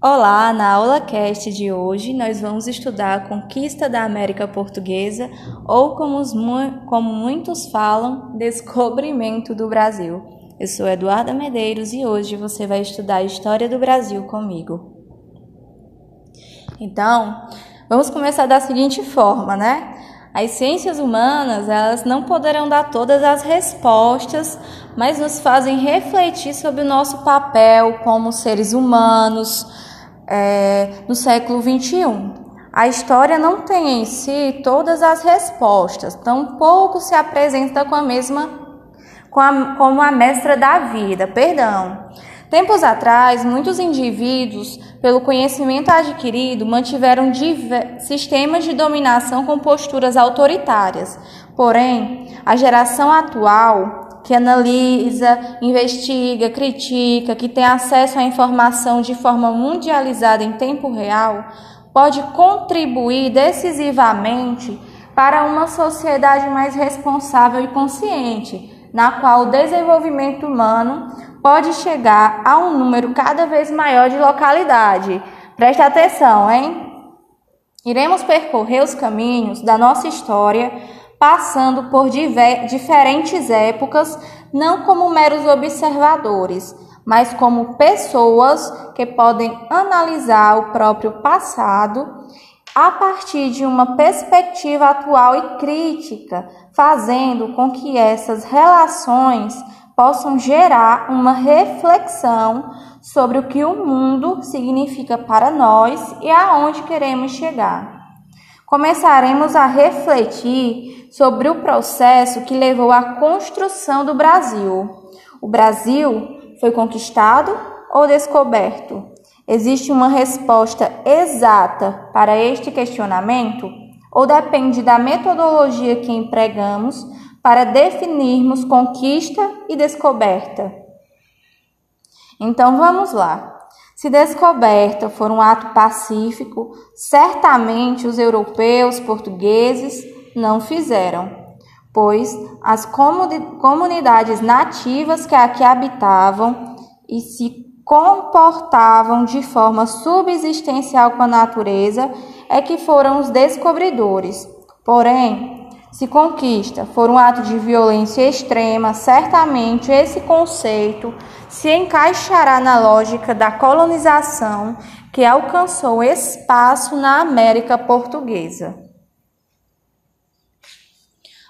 Olá, na aula cast de hoje nós vamos estudar a conquista da América Portuguesa ou como, os, como muitos falam, descobrimento do Brasil. Eu sou Eduarda Medeiros e hoje você vai estudar a história do Brasil comigo. Então, vamos começar da seguinte forma, né? As ciências humanas, elas não poderão dar todas as respostas, mas nos fazem refletir sobre o nosso papel como seres humanos, é, no século XXI. A história não tem em si todas as respostas, tampouco se apresenta com a mesma com a, como a mestra da vida, perdão. Tempos atrás, muitos indivíduos, pelo conhecimento adquirido, mantiveram sistemas de dominação com posturas autoritárias. Porém, a geração atual que analisa, investiga, critica, que tem acesso à informação de forma mundializada em tempo real, pode contribuir decisivamente para uma sociedade mais responsável e consciente, na qual o desenvolvimento humano pode chegar a um número cada vez maior de localidade. Preste atenção, hein? Iremos percorrer os caminhos da nossa história passando por diferentes épocas, não como meros observadores, mas como pessoas que podem analisar o próprio passado a partir de uma perspectiva atual e crítica, fazendo com que essas relações possam gerar uma reflexão sobre o que o mundo significa para nós e aonde queremos chegar começaremos a refletir sobre o processo que levou à construção do Brasil. O Brasil foi conquistado ou descoberto? Existe uma resposta exata para este questionamento? Ou depende da metodologia que empregamos para definirmos conquista e descoberta? Então vamos lá. Se descoberta for um ato pacífico, certamente os europeus, portugueses não fizeram, pois as comunidades nativas que aqui habitavam e se comportavam de forma subsistencial com a natureza é que foram os descobridores. Porém, se conquista for um ato de violência extrema, certamente esse conceito se encaixará na lógica da colonização que alcançou espaço na América Portuguesa.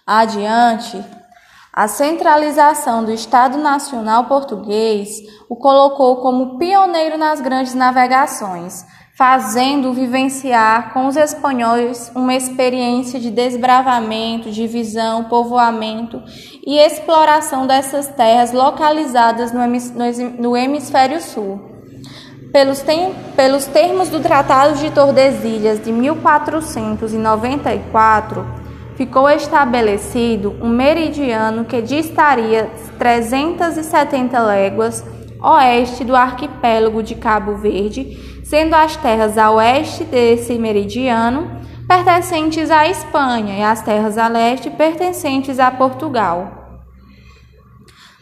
Adiante, a centralização do Estado Nacional Português o colocou como pioneiro nas grandes navegações, fazendo vivenciar com os espanhóis uma experiência de desbravamento, divisão, povoamento e exploração dessas terras localizadas no hemisfério sul. Pelos, tem, pelos termos do Tratado de Tordesilhas de 1494, ficou estabelecido um meridiano que distaria 370 léguas oeste do arquipélago de Cabo Verde sendo as terras a oeste desse meridiano pertencentes à Espanha e as terras a leste pertencentes a Portugal.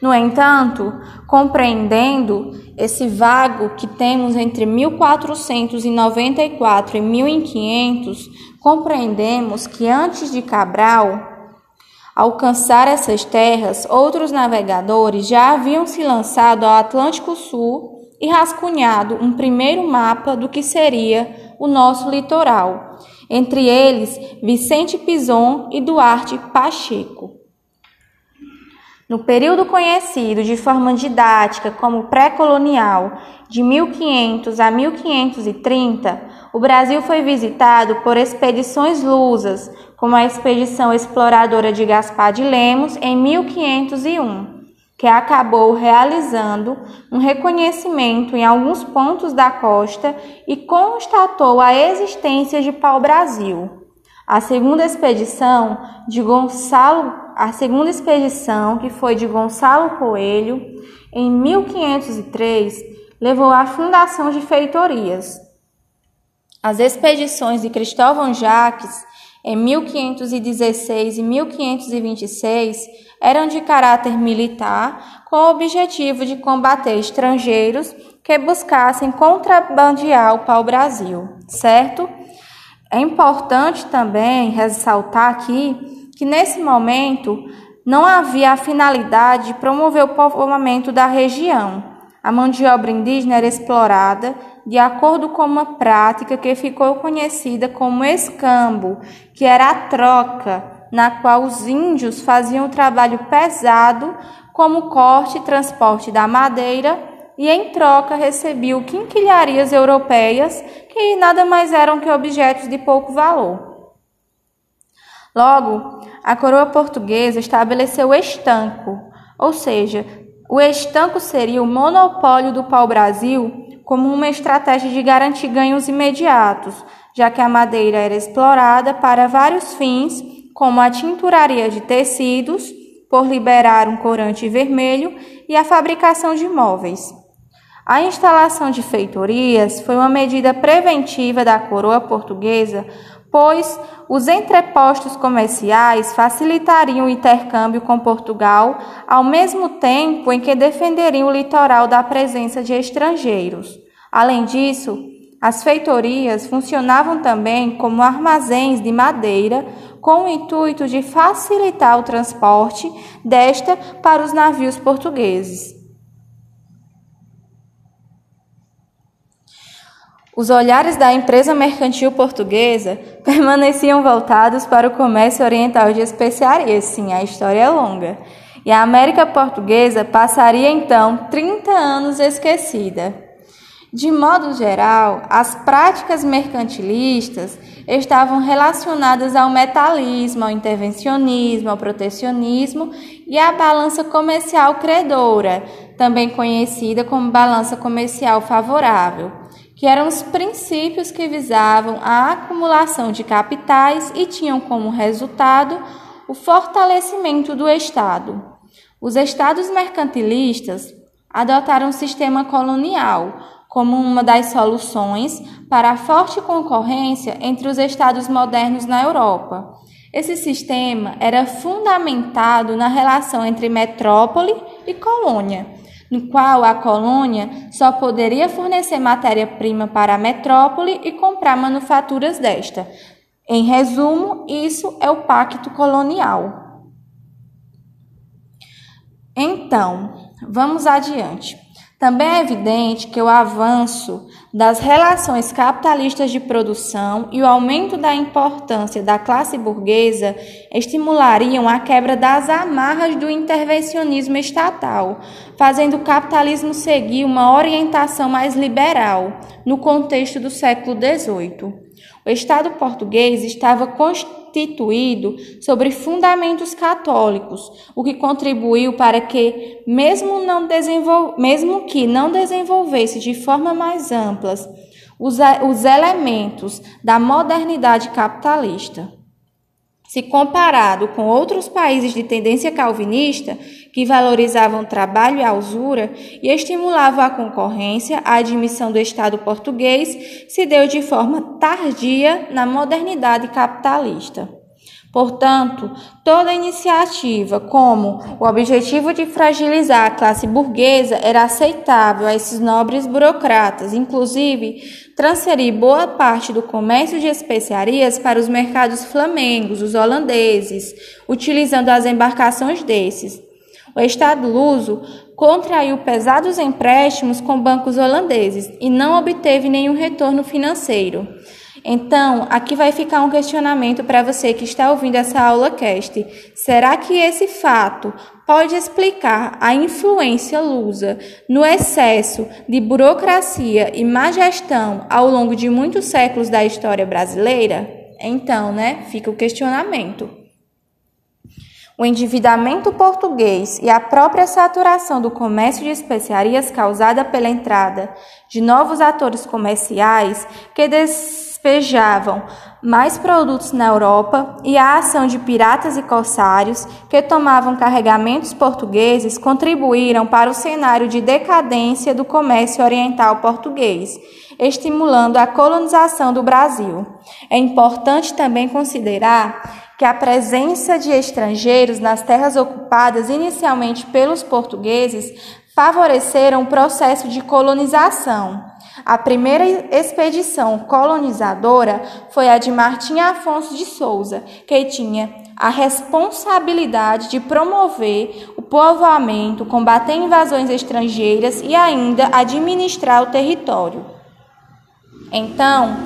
No entanto, compreendendo esse vago que temos entre 1494 e 1500, compreendemos que antes de Cabral alcançar essas terras, outros navegadores já haviam se lançado ao Atlântico Sul e rascunhado um primeiro mapa do que seria o nosso litoral, entre eles Vicente Pison e Duarte Pacheco. No período conhecido de forma didática como pré-colonial, de 1500 a 1530, o Brasil foi visitado por expedições lusas, como a expedição exploradora de Gaspar de Lemos em 1501 que acabou realizando um reconhecimento em alguns pontos da costa e constatou a existência de pau-brasil. A segunda expedição de Gonçalo, a segunda expedição, que foi de Gonçalo Coelho, em 1503, levou à fundação de feitorias. As expedições de Cristóvão Jacques em 1516 e 1526 eram de caráter militar, com o objetivo de combater estrangeiros que buscassem contrabandear o pau-brasil, certo? É importante também ressaltar aqui que nesse momento não havia a finalidade de promover o povoamento da região. A mão de obra indígena era explorada de acordo com uma prática que ficou conhecida como escambo, que era a troca, na qual os índios faziam o trabalho pesado, como corte e transporte da madeira, e em troca recebiam quinquilharias europeias, que nada mais eram que objetos de pouco valor. Logo, a coroa portuguesa estabeleceu estanco, ou seja, o estanco seria o monopólio do pau-brasil como uma estratégia de garantir ganhos imediatos, já que a madeira era explorada para vários fins, como a tinturaria de tecidos, por liberar um corante vermelho, e a fabricação de móveis. A instalação de feitorias foi uma medida preventiva da coroa portuguesa, pois os entrepostos comerciais facilitariam o intercâmbio com Portugal, ao mesmo tempo em que defenderiam o litoral da presença de estrangeiros. Além disso, as feitorias funcionavam também como armazéns de madeira, com o intuito de facilitar o transporte desta para os navios portugueses. Os olhares da empresa mercantil portuguesa permaneciam voltados para o comércio oriental de especiarias. Sim, a história é longa. E a América portuguesa passaria então 30 anos esquecida. De modo geral, as práticas mercantilistas estavam relacionadas ao metalismo, ao intervencionismo, ao protecionismo e à balança comercial credora, também conhecida como balança comercial favorável que eram os princípios que visavam a acumulação de capitais e tinham como resultado o fortalecimento do Estado. Os estados mercantilistas adotaram o sistema colonial como uma das soluções para a forte concorrência entre os estados modernos na Europa. Esse sistema era fundamentado na relação entre metrópole e colônia no qual a colônia só poderia fornecer matéria-prima para a metrópole e comprar manufaturas desta. Em resumo, isso é o pacto colonial. Então, vamos adiante. Também é evidente que o avanço das relações capitalistas de produção e o aumento da importância da classe burguesa estimulariam a quebra das amarras do intervencionismo estatal, fazendo o capitalismo seguir uma orientação mais liberal no contexto do século XVIII. O Estado português estava constituído sobre fundamentos católicos, o que contribuiu para que, mesmo, não mesmo que não desenvolvesse de forma mais ampla os, os elementos da modernidade capitalista. Se comparado com outros países de tendência calvinista, que valorizavam trabalho e usura e estimulavam a concorrência, a admissão do Estado português se deu de forma tardia na modernidade capitalista. Portanto, toda iniciativa como o objetivo de fragilizar a classe burguesa era aceitável a esses nobres burocratas, inclusive transferir boa parte do comércio de especiarias para os mercados flamengos, os holandeses, utilizando as embarcações desses. O Estado luso contraiu pesados empréstimos com bancos holandeses e não obteve nenhum retorno financeiro. Então, aqui vai ficar um questionamento para você que está ouvindo essa aula cast. Será que esse fato pode explicar a influência lusa no excesso de burocracia e má gestão ao longo de muitos séculos da história brasileira? Então, né, fica o questionamento. O endividamento português e a própria saturação do comércio de especiarias causada pela entrada de novos atores comerciais que despejavam mais produtos na Europa e a ação de piratas e corsários que tomavam carregamentos portugueses contribuíram para o cenário de decadência do comércio oriental português, estimulando a colonização do Brasil. É importante também considerar que a presença de estrangeiros nas terras ocupadas inicialmente pelos portugueses favoreceram o processo de colonização. A primeira expedição colonizadora foi a de Martim Afonso de Souza, que tinha a responsabilidade de promover o povoamento, combater invasões estrangeiras e ainda administrar o território. Então,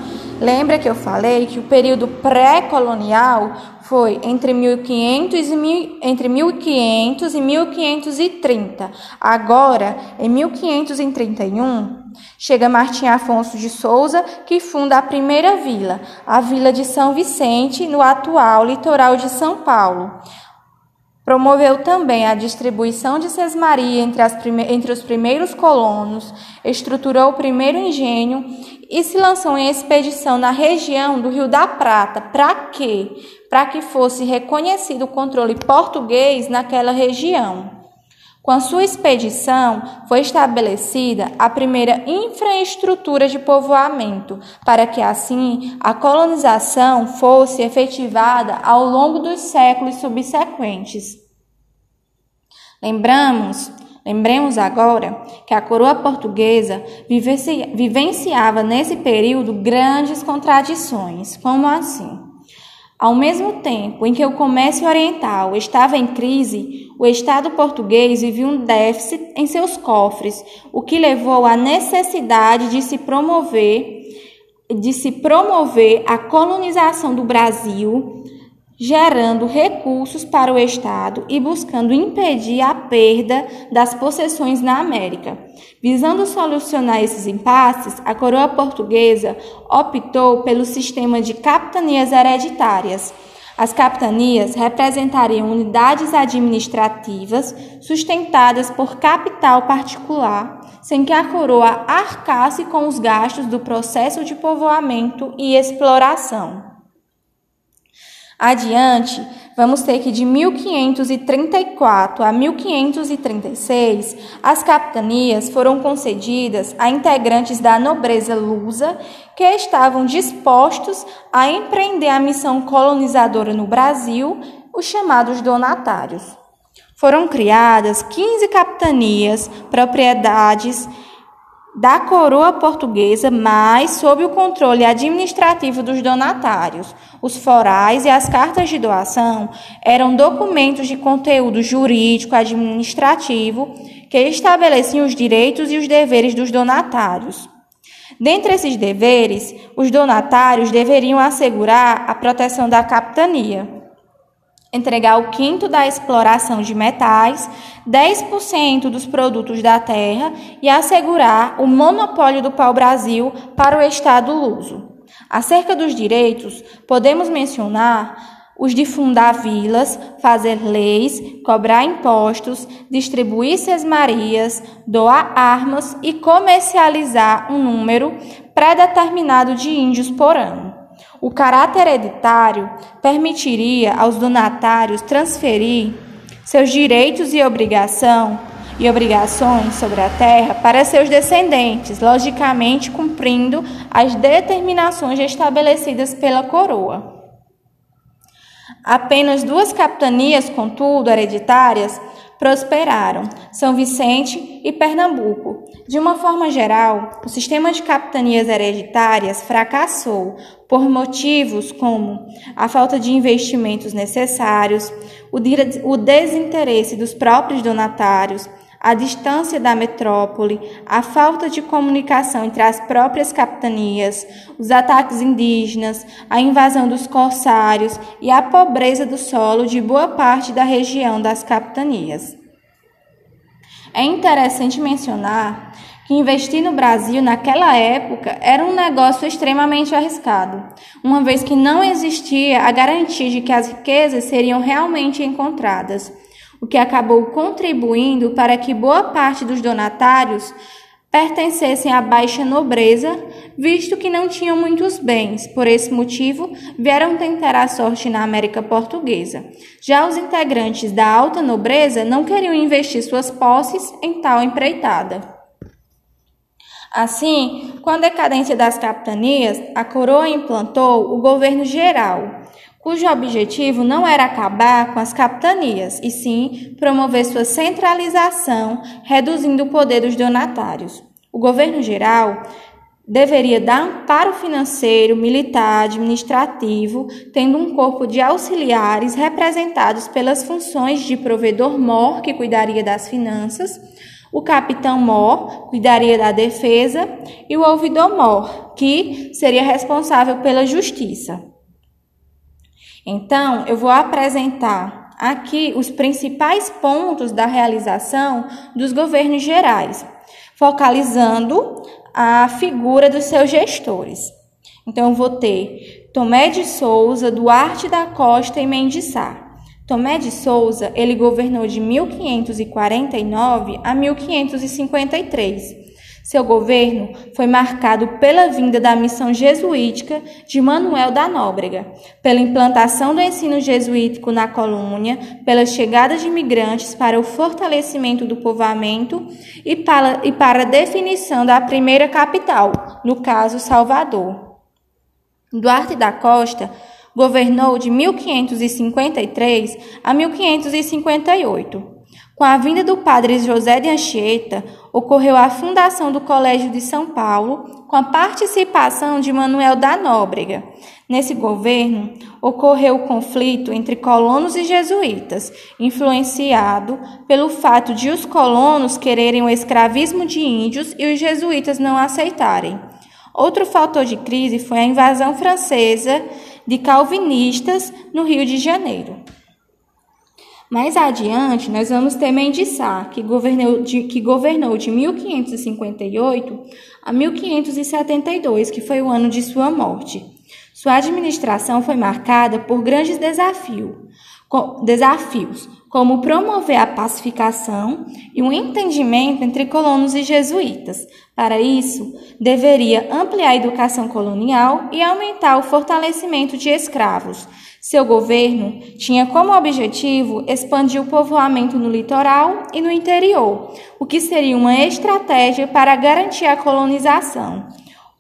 lembra que eu falei que o período pré-colonial foi entre 1500 e, entre 1500 e 1530. Agora, em 1531, chega Martim Afonso de Souza, que funda a primeira vila, a Vila de São Vicente, no atual litoral de São Paulo. Promoveu também a distribuição de sesmaria entre, entre os primeiros colonos, estruturou o primeiro engenho e se lançou em expedição na região do Rio da Prata. Para quê? Para que fosse reconhecido o controle português naquela região. Com a sua expedição, foi estabelecida a primeira infraestrutura de povoamento, para que assim a colonização fosse efetivada ao longo dos séculos subsequentes. Lembramos, lembremos agora que a coroa portuguesa vivenciava nesse período grandes contradições, como assim? Ao mesmo tempo em que o comércio oriental estava em crise, o Estado português vivia um déficit em seus cofres, o que levou à necessidade de se promover de se promover a colonização do Brasil gerando recursos para o Estado e buscando impedir a perda das possessões na América. Visando solucionar esses impasses, a coroa portuguesa optou pelo sistema de capitanias hereditárias. As capitanias representariam unidades administrativas sustentadas por capital particular, sem que a coroa arcasse com os gastos do processo de povoamento e exploração. Adiante, vamos ter que de 1534 a 1536, as capitanias foram concedidas a integrantes da nobreza lusa que estavam dispostos a empreender a missão colonizadora no Brasil, os chamados donatários. Foram criadas 15 capitanias, propriedades da coroa portuguesa, mas sob o controle administrativo dos donatários. Os forais e as cartas de doação eram documentos de conteúdo jurídico administrativo que estabeleciam os direitos e os deveres dos donatários. Dentre esses deveres, os donatários deveriam assegurar a proteção da capitania entregar o quinto da exploração de metais, 10% dos produtos da terra e assegurar o monopólio do pau-brasil para o Estado luso. Acerca dos direitos, podemos mencionar os de fundar vilas, fazer leis, cobrar impostos, distribuir sesmarias, doar armas e comercializar um número pré-determinado de índios por ano. O caráter hereditário permitiria aos donatários transferir seus direitos e obrigação e obrigações sobre a terra para seus descendentes, logicamente cumprindo as determinações estabelecidas pela coroa. Apenas duas capitanias, contudo, hereditárias, prosperaram, São Vicente e Pernambuco. De uma forma geral, o sistema de capitanias hereditárias fracassou por motivos como a falta de investimentos necessários, o desinteresse dos próprios donatários, a distância da metrópole, a falta de comunicação entre as próprias capitanias, os ataques indígenas, a invasão dos corsários e a pobreza do solo de boa parte da região das capitanias. É interessante mencionar que investir no Brasil naquela época era um negócio extremamente arriscado, uma vez que não existia a garantia de que as riquezas seriam realmente encontradas o que acabou contribuindo para que boa parte dos donatários pertencessem à baixa nobreza, visto que não tinham muitos bens. Por esse motivo, vieram tentar a sorte na América Portuguesa. Já os integrantes da alta nobreza não queriam investir suas posses em tal empreitada. Assim, com a decadência das capitanias, a coroa implantou o governo geral, cujo objetivo não era acabar com as capitanias, e sim promover sua centralização, reduzindo o poder dos donatários. O governo geral deveria dar amparo financeiro, militar, administrativo, tendo um corpo de auxiliares representados pelas funções de provedor-mor, que cuidaria das finanças, o capitão-mor cuidaria da defesa e o ouvidor-mor, que seria responsável pela justiça. Então, eu vou apresentar aqui os principais pontos da realização dos governos gerais, focalizando a figura dos seus gestores. Então, eu vou ter Tomé de Souza, Duarte da Costa e Mendes Sá. Tomé de Souza, ele governou de 1549 a 1553. Seu governo foi marcado pela vinda da missão jesuítica de Manuel da Nóbrega, pela implantação do ensino jesuítico na colônia, pela chegada de imigrantes para o fortalecimento do povoamento e para, e para a definição da primeira capital, no caso Salvador. Duarte da Costa governou de 1553 a 1558. Com a vinda do padre José de Anchieta, ocorreu a fundação do Colégio de São Paulo, com a participação de Manuel da Nóbrega. Nesse governo, ocorreu o conflito entre colonos e jesuítas, influenciado pelo fato de os colonos quererem o escravismo de índios e os jesuítas não aceitarem. Outro fator de crise foi a invasão francesa de calvinistas no Rio de Janeiro. Mais adiante, nós vamos ter Mendissá, que governou de, que governou de 1558 a 1572, que foi o ano de sua morte. Sua administração foi marcada por grandes desafios, desafios como promover a pacificação e um entendimento entre colonos e jesuítas. Para isso, deveria ampliar a educação colonial e aumentar o fortalecimento de escravos. Seu governo tinha como objetivo expandir o povoamento no litoral e no interior, o que seria uma estratégia para garantir a colonização.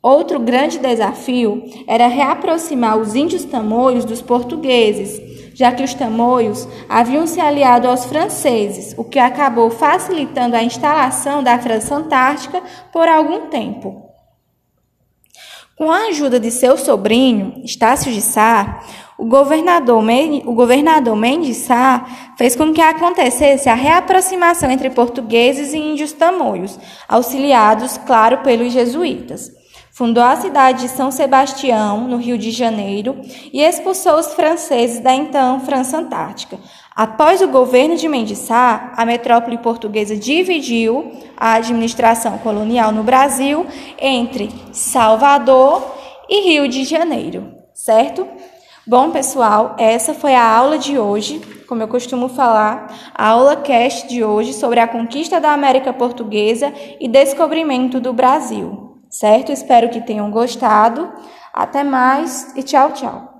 Outro grande desafio era reaproximar os índios tamoios dos portugueses, já que os tamoios haviam se aliado aos franceses, o que acabou facilitando a instalação da França Antártica por algum tempo. Com a ajuda de seu sobrinho, Estácio de Sá, o governador, o governador Mendes Sá fez com que acontecesse a reaproximação entre portugueses e índios tamoios, auxiliados, claro, pelos jesuítas. Fundou a cidade de São Sebastião, no Rio de Janeiro, e expulsou os franceses da então França Antártica. Após o governo de Mendes Sá, a metrópole portuguesa dividiu a administração colonial no Brasil entre Salvador e Rio de Janeiro, certo? Bom, pessoal, essa foi a aula de hoje, como eu costumo falar, a aula cast de hoje sobre a conquista da América Portuguesa e descobrimento do Brasil certo? Espero que tenham gostado. Até mais e tchau, tchau.